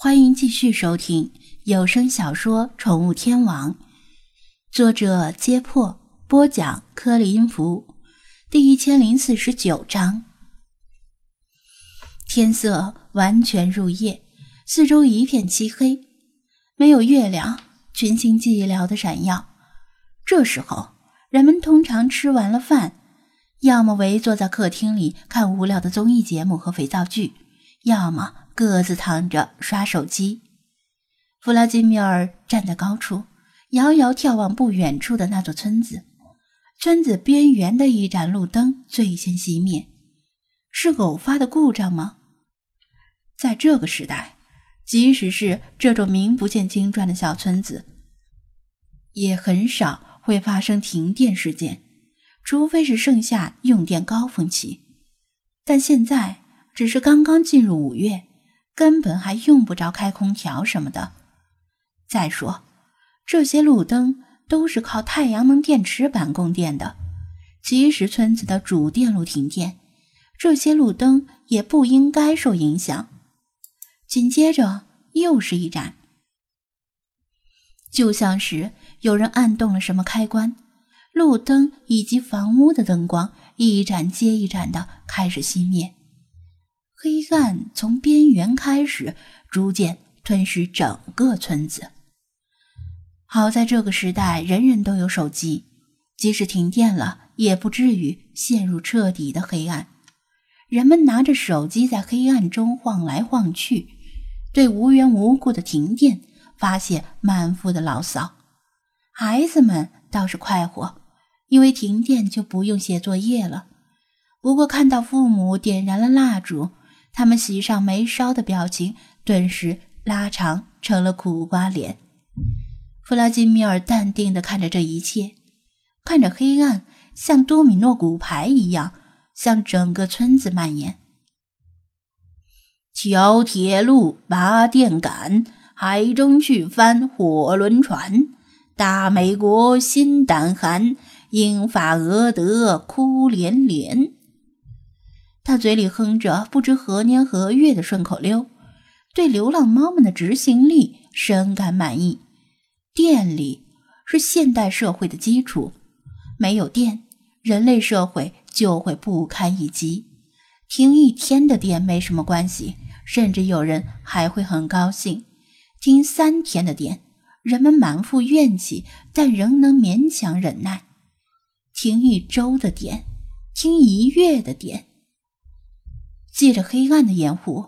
欢迎继续收听有声小说《宠物天王》，作者：揭破，播讲：柯里音符，第一千零四十九章。天色完全入夜，四周一片漆黑，没有月亮，群星寂寥的闪耀。这时候，人们通常吃完了饭，要么围坐在客厅里看无聊的综艺节目和肥皂剧，要么……各自躺着刷手机。弗拉基米尔站在高处，遥遥眺望不远处的那座村子。村子边缘的一盏路灯最先熄灭，是偶发的故障吗？在这个时代，即使是这种名不见经传的小村子，也很少会发生停电事件，除非是盛夏用电高峰期。但现在只是刚刚进入五月。根本还用不着开空调什么的。再说，这些路灯都是靠太阳能电池板供电的，即使村子的主电路停电，这些路灯也不应该受影响。紧接着又是一盏，就像是有人按动了什么开关，路灯以及房屋的灯光一盏接一盏的开始熄灭。黑暗从边缘开始，逐渐吞噬整个村子。好在这个时代，人人都有手机，即使停电了，也不至于陷入彻底的黑暗。人们拿着手机在黑暗中晃来晃去，对无缘无故的停电发泄满腹的牢骚。孩子们倒是快活，因为停电就不用写作业了。不过看到父母点燃了蜡烛，他们喜上眉梢的表情顿时拉长成了苦瓜脸。弗拉基米尔淡定地看着这一切，看着黑暗像多米诺骨牌一样向整个村子蔓延。桥铁路拔电杆，海中去翻火轮船。大美国心胆寒，英法俄德哭连连。他嘴里哼着不知何年何月的顺口溜，对流浪猫们的执行力深感满意。电力是现代社会的基础，没有电，人类社会就会不堪一击。停一天的电没什么关系，甚至有人还会很高兴。停三天的电，人们满腹怨气，但仍能勉强忍耐。停一周的电，停一月的电。借着黑暗的掩护，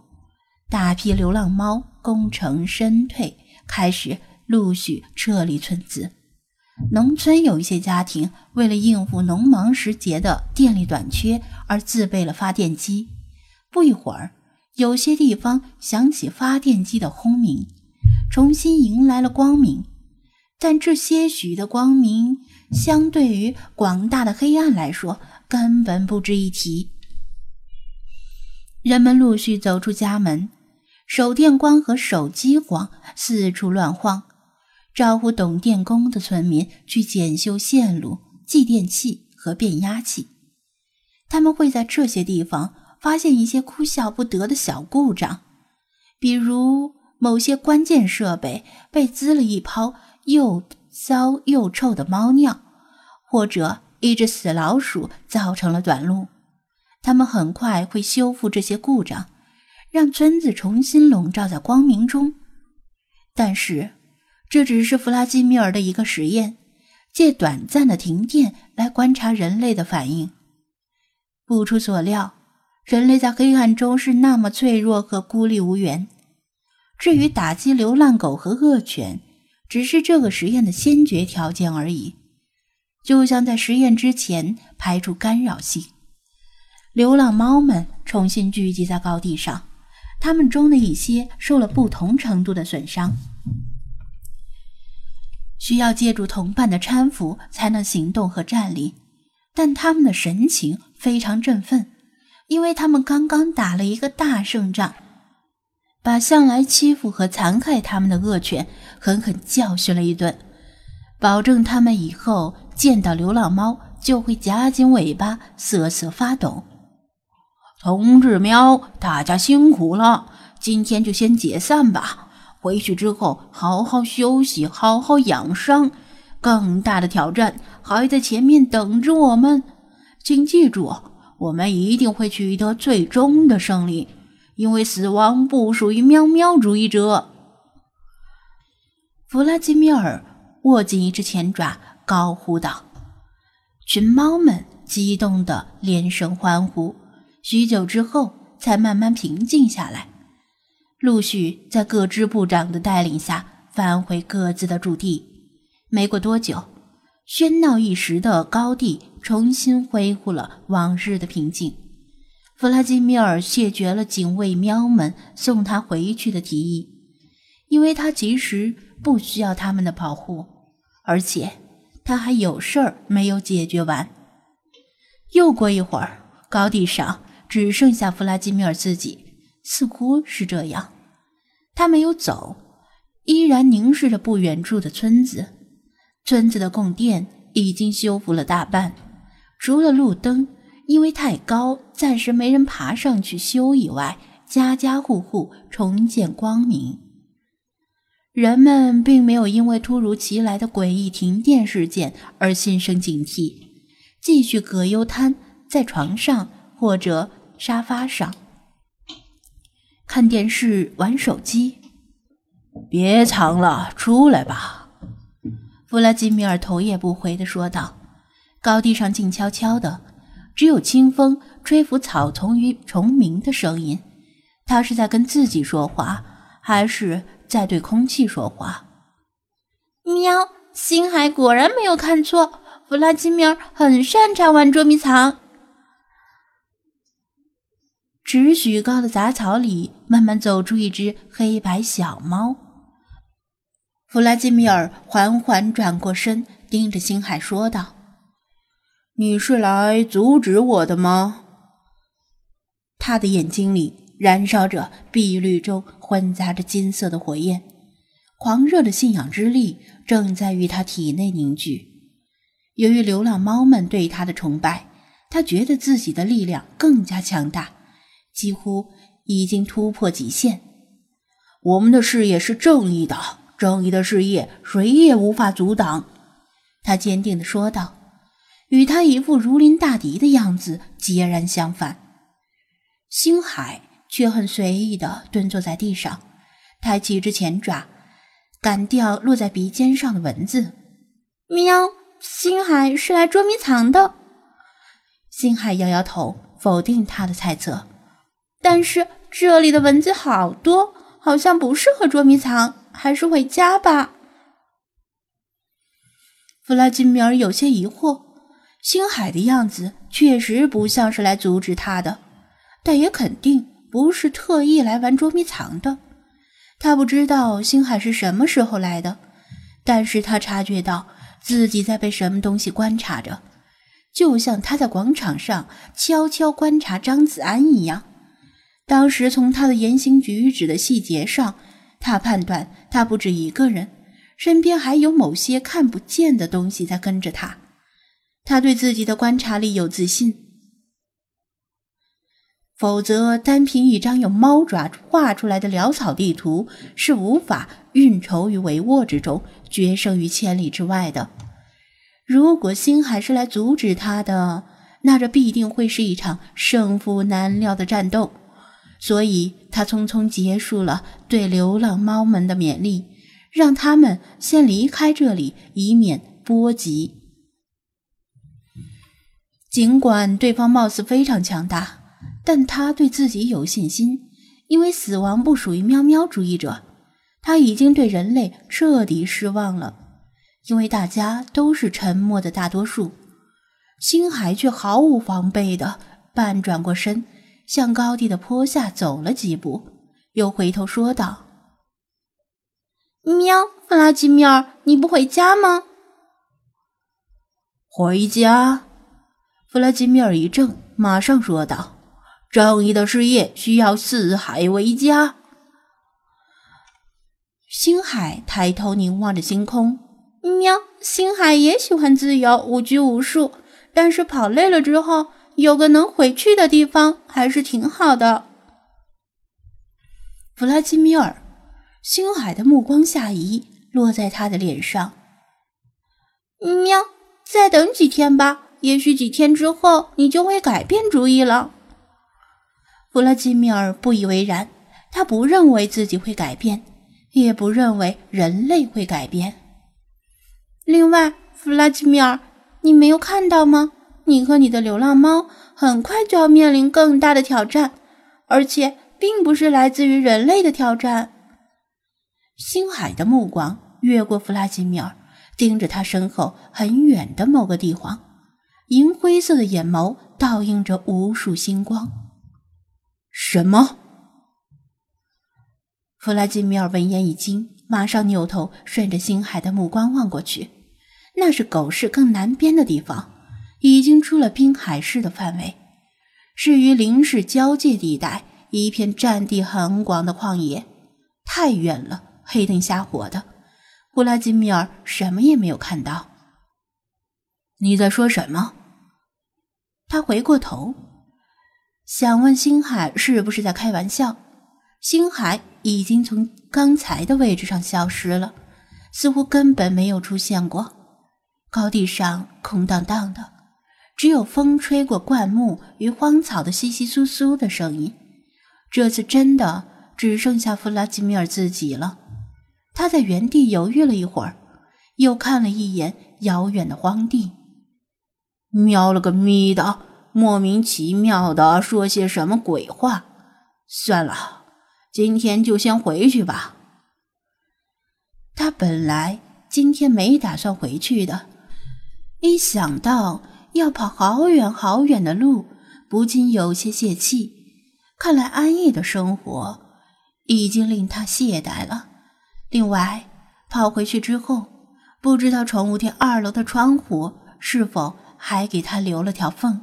大批流浪猫功成身退，开始陆续撤离村子。农村有一些家庭为了应付农忙时节的电力短缺而自备了发电机。不一会儿，有些地方响起发电机的轰鸣，重新迎来了光明。但这些许的光明，相对于广大的黑暗来说，根本不值一提。人们陆续走出家门，手电光和手机光四处乱晃，招呼懂电工的村民去检修线路、继电器和变压器。他们会在这些地方发现一些哭笑不得的小故障，比如某些关键设备被滋了一泡又骚又臭的猫尿，或者一只死老鼠造成了短路。他们很快会修复这些故障，让村子重新笼罩在光明中。但是，这只是弗拉基米尔的一个实验，借短暂的停电来观察人类的反应。不出所料，人类在黑暗中是那么脆弱和孤立无援。至于打击流浪狗和恶犬，只是这个实验的先决条件而已，就像在实验之前排除干扰性。流浪猫们重新聚集在高地上，它们中的一些受了不同程度的损伤，需要借助同伴的搀扶才能行动和站立。但他们的神情非常振奋，因为他们刚刚打了一个大胜仗，把向来欺负和残害他们的恶犬狠狠教训了一顿，保证他们以后见到流浪猫就会夹紧尾巴瑟瑟发抖。同志喵，大家辛苦了！今天就先解散吧。回去之后好好休息，好好养伤。更大的挑战还在前面等着我们，请记住，我们一定会取得最终的胜利，因为死亡不属于喵喵主义者。弗拉基米尔握紧一只前爪，高呼道：“群猫们激动的连声欢呼。许久之后，才慢慢平静下来，陆续在各支部长的带领下返回各自的驻地。没过多久，喧闹一时的高地重新恢复了往日的平静。弗拉基米尔谢绝了警卫喵们送他回去的提议，因为他其实不需要他们的保护，而且他还有事儿没有解决完。又过一会儿，高地上只剩下弗拉基米尔自己，似乎是这样。他没有走，依然凝视着不远处的村子。村子的供电已经修复了大半，除了路灯因为太高，暂时没人爬上去修以外，家家户户重见光明。人们并没有因为突如其来的诡异停电事件而心生警惕，继续葛优瘫在床上或者沙发上看电视、玩手机。别藏了，出来吧。弗拉基米尔头也不回地说道：“高地上静悄悄的，只有清风吹拂草丛与虫鸣的声音。他是在跟自己说话，还是在对空气说话？”喵！星海果然没有看错，弗拉基米尔很擅长玩捉迷藏。只许高的杂草里，慢慢走出一只黑白小猫。弗拉基米尔缓缓转过身，盯着星海说道：“你是来阻止我的吗？”他的眼睛里燃烧着碧绿中混杂着金色的火焰，狂热的信仰之力正在于他体内凝聚。由于流浪猫们对他的崇拜，他觉得自己的力量更加强大，几乎已经突破极限。我们的事业是正义的。正义的事业，谁也无法阻挡。”他坚定地说道，与他一副如临大敌的样子截然相反。星海却很随意地蹲坐在地上，抬起一只前爪，赶掉落在鼻尖上的蚊子。喵！星海是来捉迷藏的。星海摇摇头，否定他的猜测。但是这里的蚊子好多，好像不适合捉迷藏。还是回家吧。弗拉基米尔有些疑惑，星海的样子确实不像是来阻止他的，但也肯定不是特意来玩捉迷藏的。他不知道星海是什么时候来的，但是他察觉到自己在被什么东西观察着，就像他在广场上悄悄观察张子安一样。当时从他的言行举止的细节上。他判断，他不止一个人，身边还有某些看不见的东西在跟着他。他对自己的观察力有自信，否则单凭一张用猫爪画出来的潦草地图是无法运筹于帷幄之中，决胜于千里之外的。如果星海是来阻止他的，那这必定会是一场胜负难料的战斗。所以他匆匆结束了对流浪猫们的勉励，让他们先离开这里，以免波及。尽管对方貌似非常强大，但他对自己有信心，因为死亡不属于喵喵主义者。他已经对人类彻底失望了，因为大家都是沉默的大多数。星海却毫无防备的半转过身。向高地的坡下走了几步，又回头说道：“喵，弗拉基米尔，你不回家吗？”回家。弗拉基米尔一怔，马上说道：“正义的事业需要四海为家。”星海抬头凝望着星空，喵，星海也喜欢自由，无拘无束，但是跑累了之后。有个能回去的地方还是挺好的。弗拉基米尔，星海的目光下移，落在他的脸上。喵，再等几天吧，也许几天之后你就会改变主意了。弗拉基米尔不以为然，他不认为自己会改变，也不认为人类会改变。另外，弗拉基米尔，你没有看到吗？你和你的流浪猫很快就要面临更大的挑战，而且并不是来自于人类的挑战。星海的目光越过弗拉基米尔。盯着他身后很远的某个地方，银灰色的眼眸倒映着无数星光。什么？弗拉基米尔闻言一惊，马上扭头顺着星海的目光望过去，那是狗市更南边的地方，已经出了滨海市的范围，是与林市交界地带一片占地很广的旷野，太远了，黑灯瞎火的。布拉基米尔什么也没有看到。你在说什么？他回过头，想问星海是不是在开玩笑。星海已经从刚才的位置上消失了，似乎根本没有出现过。高地上空荡荡的，只有风吹过灌木与荒草的窸窸窣窣的声音。这次真的只剩下弗拉基米尔自己了。他在原地犹豫了一会儿，又看了一眼遥远的荒地，喵了个咪的，莫名其妙的说些什么鬼话。算了，今天就先回去吧。他本来今天没打算回去的，一想到要跑好远好远的路，不禁有些泄气。看来安逸的生活已经令他懈怠了。另外，跑回去之后，不知道宠物店二楼的窗户是否还给他留了条缝。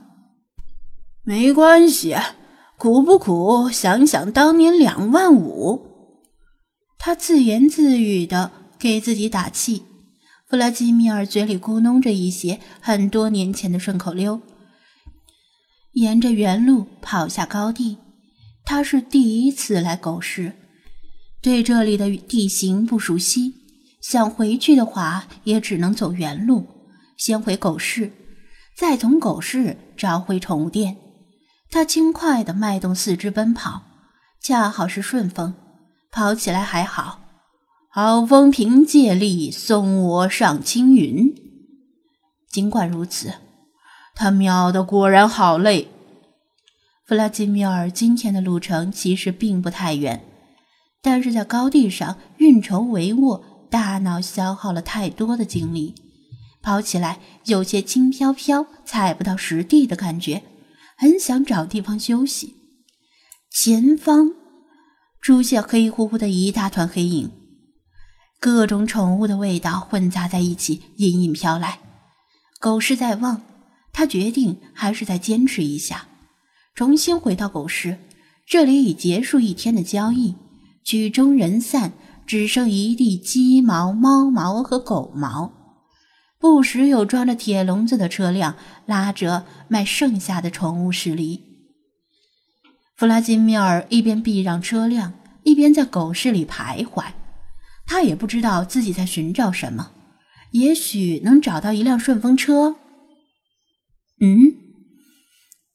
没关系，苦不苦？想想当年两万五，他自言自语的给自己打气。弗拉基米尔嘴里咕哝着一些很多年前的顺口溜，沿着原路跑下高地。他是第一次来狗市。对这里的地形不熟悉，想回去的话也只能走原路，先回狗市，再从狗市找回宠物店。他轻快地迈动四肢奔跑，恰好是顺风，跑起来还好。好风凭借力，送我上青云。尽管如此，他喵的果然好累。弗拉基米尔今天的路程其实并不太远。但是在高地上运筹帷幄，大脑消耗了太多的精力，跑起来有些轻飘飘、踩不到实地的感觉，很想找地方休息。前方出现黑乎乎的一大团黑影，各种宠物的味道混杂在一起，隐隐飘来。狗市在望，他决定还是再坚持一下，重新回到狗市。这里已结束一天的交易。曲终人散，只剩一地鸡毛、猫毛和狗毛。不时有装着铁笼子的车辆拉着卖剩下的宠物驶离。弗拉基米尔一边避让车辆，一边在狗市里徘徊。他也不知道自己在寻找什么，也许能找到一辆顺风车。嗯，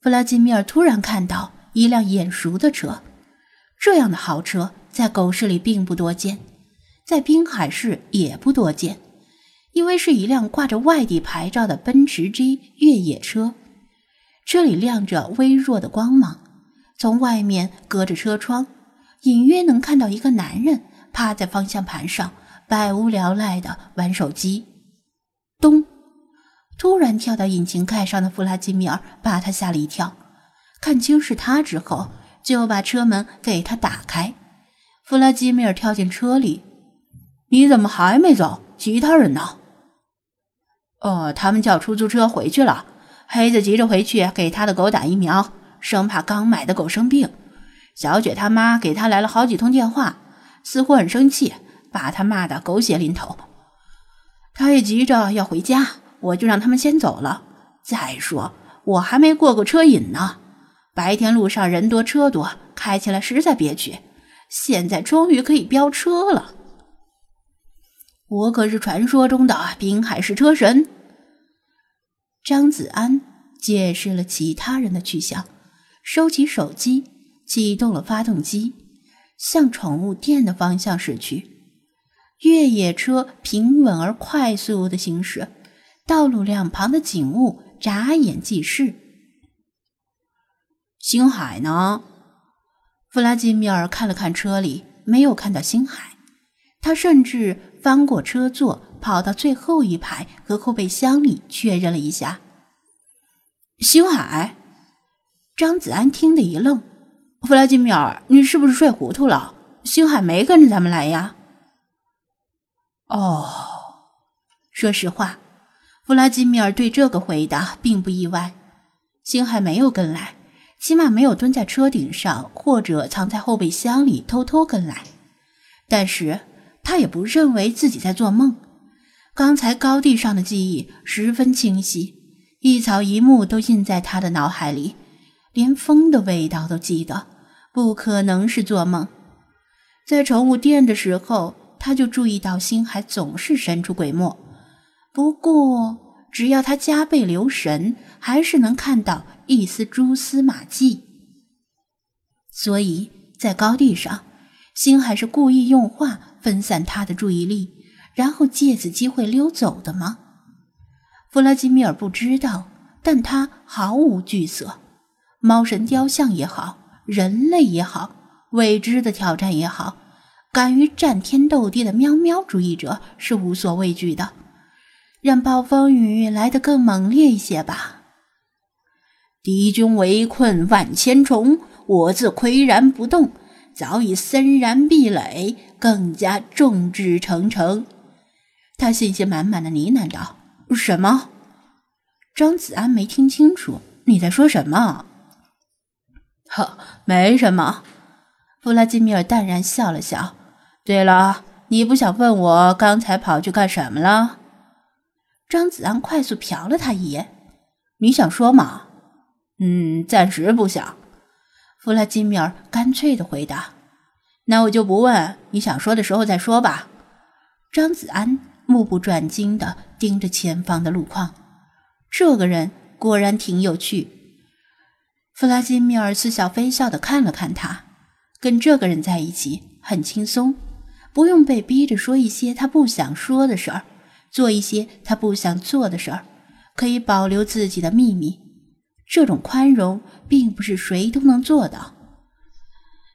弗拉基米尔突然看到一辆眼熟的车，这样的豪车。在狗市里并不多见，在滨海市也不多见，因为是一辆挂着外地牌照的奔驰 G 越野车，车里亮着微弱的光芒，从外面隔着车窗，隐约能看到一个男人趴在方向盘上，百无聊赖的玩手机。咚！突然跳到引擎盖上的弗拉基米尔把他吓了一跳，看清是他之后，就把车门给他打开。弗拉基米尔跳进车里，你怎么还没走？其他人呢？哦，他们叫出租车回去了。黑子急着回去给他的狗打疫苗，生怕刚买的狗生病。小雪他妈给他来了好几通电话，似乎很生气，把他骂得狗血淋头。他也急着要回家，我就让他们先走了。再说我还没过过车瘾呢，白天路上人多车多，开起来实在憋屈。现在终于可以飙车了。我可是传说中的滨海市车神。张子安解释了其他人的去向，收起手机，启动了发动机，向宠物店的方向驶去。越野车平稳而快速的行驶，道路两旁的景物眨眼即逝。星海呢？弗拉基米尔看了看车里，没有看到星海。他甚至翻过车座，跑到最后一排和后备箱里确认了一下。星海，张子安听得一愣：“弗拉基米尔，你是不是睡糊涂了？星海没跟着咱们来呀？”哦，说实话，弗拉基米尔对这个回答并不意外。星海没有跟来。起码没有蹲在车顶上，或者藏在后备箱里偷偷跟来。但是他也不认为自己在做梦。刚才高地上的记忆十分清晰，一草一木都印在他的脑海里，连风的味道都记得，不可能是做梦。在宠物店的时候，他就注意到星海总是神出鬼没。不过，只要他加倍留神，还是能看到。一丝蛛丝马迹，所以在高地上，星海是故意用话分散他的注意力，然后借此机会溜走的吗？弗拉基米尔不知道，但他毫无惧色。猫神雕像也好，人类也好，未知的挑战也好，敢于战天斗地的喵喵主义者是无所畏惧的。让暴风雨来得更猛烈一些吧。敌军围困万千重，我自岿然不动，早已森然壁垒，更加众志成城。他信心满满的呢喃道：“什么？”张子安没听清楚，你在说什么？呵，没什么。弗拉基米尔淡然笑了笑。对了，你不想问我刚才跑去干什么了？张子安快速瞟了他一眼。你想说吗？嗯，暂时不想。弗拉基米尔干脆的回答：“那我就不问，你想说的时候再说吧。”张子安目不转睛的盯着前方的路况，这个人果然挺有趣。弗拉基米尔似笑非笑的看了看他，跟这个人在一起很轻松，不用被逼着说一些他不想说的事儿，做一些他不想做的事儿，可以保留自己的秘密。这种宽容并不是谁都能做到。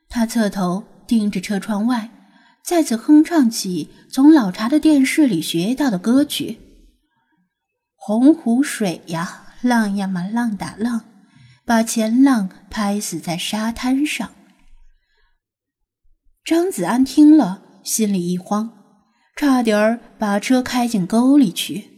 他侧头盯着车窗外，再次哼唱起从老茶的电视里学到的歌曲：“洪湖水呀，浪呀嘛浪打浪，把前浪拍死在沙滩上。”张子安听了，心里一慌，差点儿把车开进沟里去。